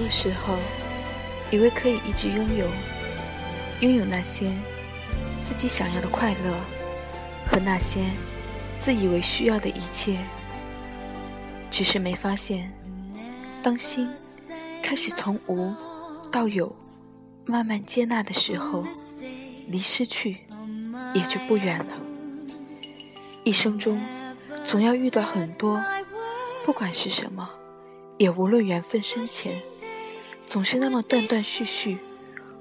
多时候，以为可以一直拥有，拥有那些自己想要的快乐和那些自以为需要的一切，只是没发现，当心开始从无到有，慢慢接纳的时候，离失去也就不远了。一生中，总要遇到很多，不管是什么，也无论缘分深浅，总是那么断断续续，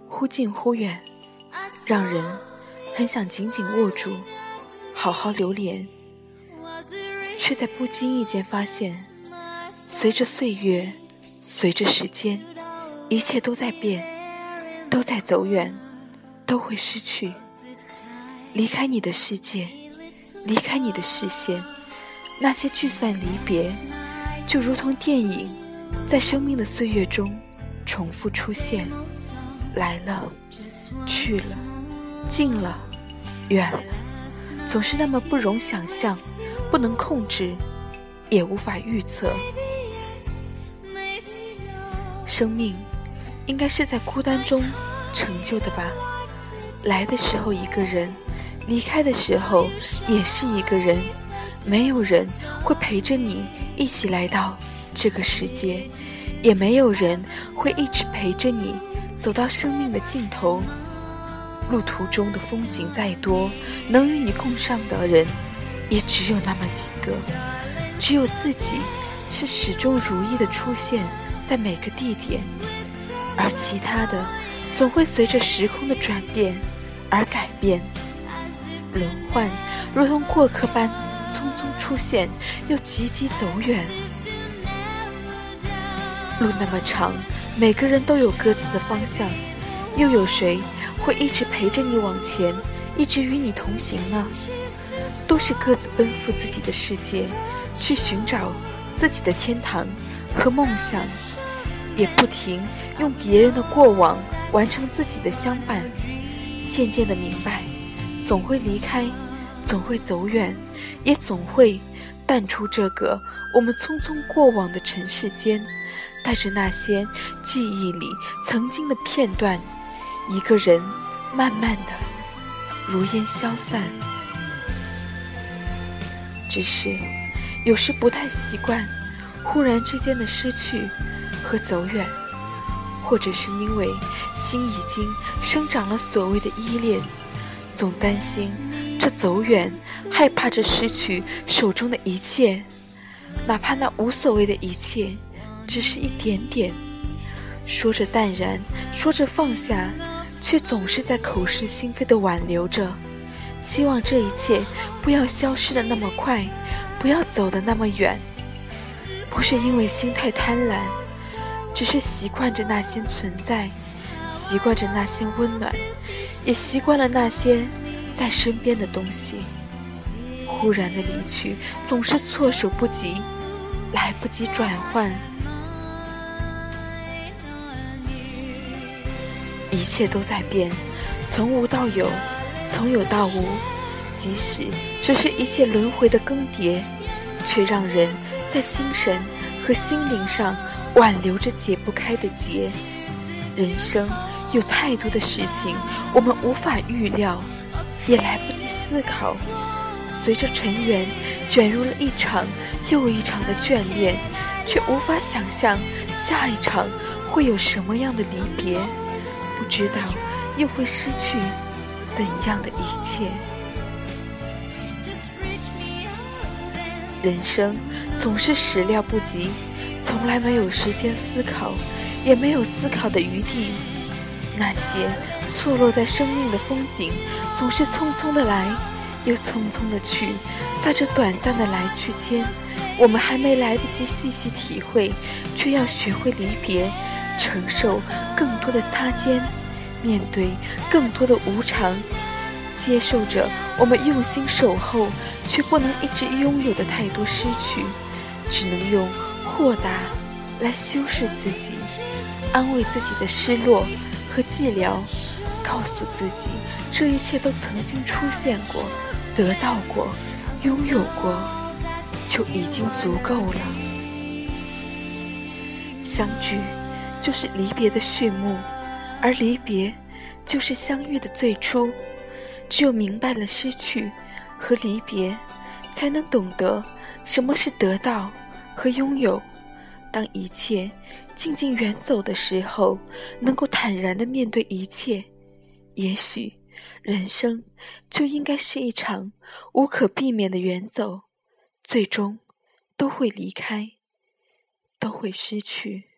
忽近忽远，让人很想紧紧握住，好好留恋，却在不经意间发现，随着岁月，随着时间。一切都在变，都在走远，都会失去。离开你的世界，离开你的视线，那些聚散离别，就如同电影，在生命的岁月中重复出现。来了，去了，近了，远了，总是那么不容想象，不能控制，也无法预测。生命。应该是在孤单中成就的吧。来的时候一个人，离开的时候也是一个人。没有人会陪着你一起来到这个世界，也没有人会一直陪着你走到生命的尽头。路途中的风景再多，能与你共上的人也只有那么几个。只有自己是始终如一的出现在每个地点。而其他的，总会随着时空的转变而改变。轮换如同过客般匆匆出现，又急急走远。路那么长，每个人都有各自的方向，又有谁会一直陪着你往前，一直与你同行呢？都是各自奔赴自己的世界，去寻找自己的天堂和梦想。也不停用别人的过往完成自己的相伴，渐渐的明白，总会离开，总会走远，也总会淡出这个我们匆匆过往的尘世间，带着那些记忆里曾经的片段，一个人慢慢的如烟消散。只是有时不太习惯，忽然之间的失去。和走远，或者是因为心已经生长了所谓的依恋，总担心这走远，害怕着失去手中的一切，哪怕那无所谓的一切，只是一点点。说着淡然，说着放下，却总是在口是心非的挽留着，希望这一切不要消失的那么快，不要走的那么远。不是因为心太贪婪。只是习惯着那些存在，习惯着那些温暖，也习惯了那些在身边的东西。忽然的离去，总是措手不及，来不及转换。一切都在变，从无到有，从有到无。即使这是一切轮回的更迭，却让人在精神和心灵上。挽留着解不开的结，人生有太多的事情我们无法预料，也来不及思考。随着尘缘，卷入了一场又一场的眷恋，却无法想象下一场会有什么样的离别，不知道又会失去怎样的一切。人生总是始料不及。从来没有时间思考，也没有思考的余地。那些错落在生命的风景，总是匆匆的来，又匆匆的去。在这短暂的来去间，我们还没来得及细细体会，却要学会离别，承受更多的擦肩，面对更多的无常，接受着我们用心守候却不能一直拥有的太多失去，只能用。豁达，来修饰自己，安慰自己的失落和寂寥，告诉自己，这一切都曾经出现过，得到过，拥有过，就已经足够了。相聚，就是离别的序幕，而离别就是相遇的最初。只有明白了失去和离别，才能懂得什么是得到和拥有。当一切静静远走的时候，能够坦然的面对一切。也许，人生就应该是一场无可避免的远走，最终都会离开，都会失去。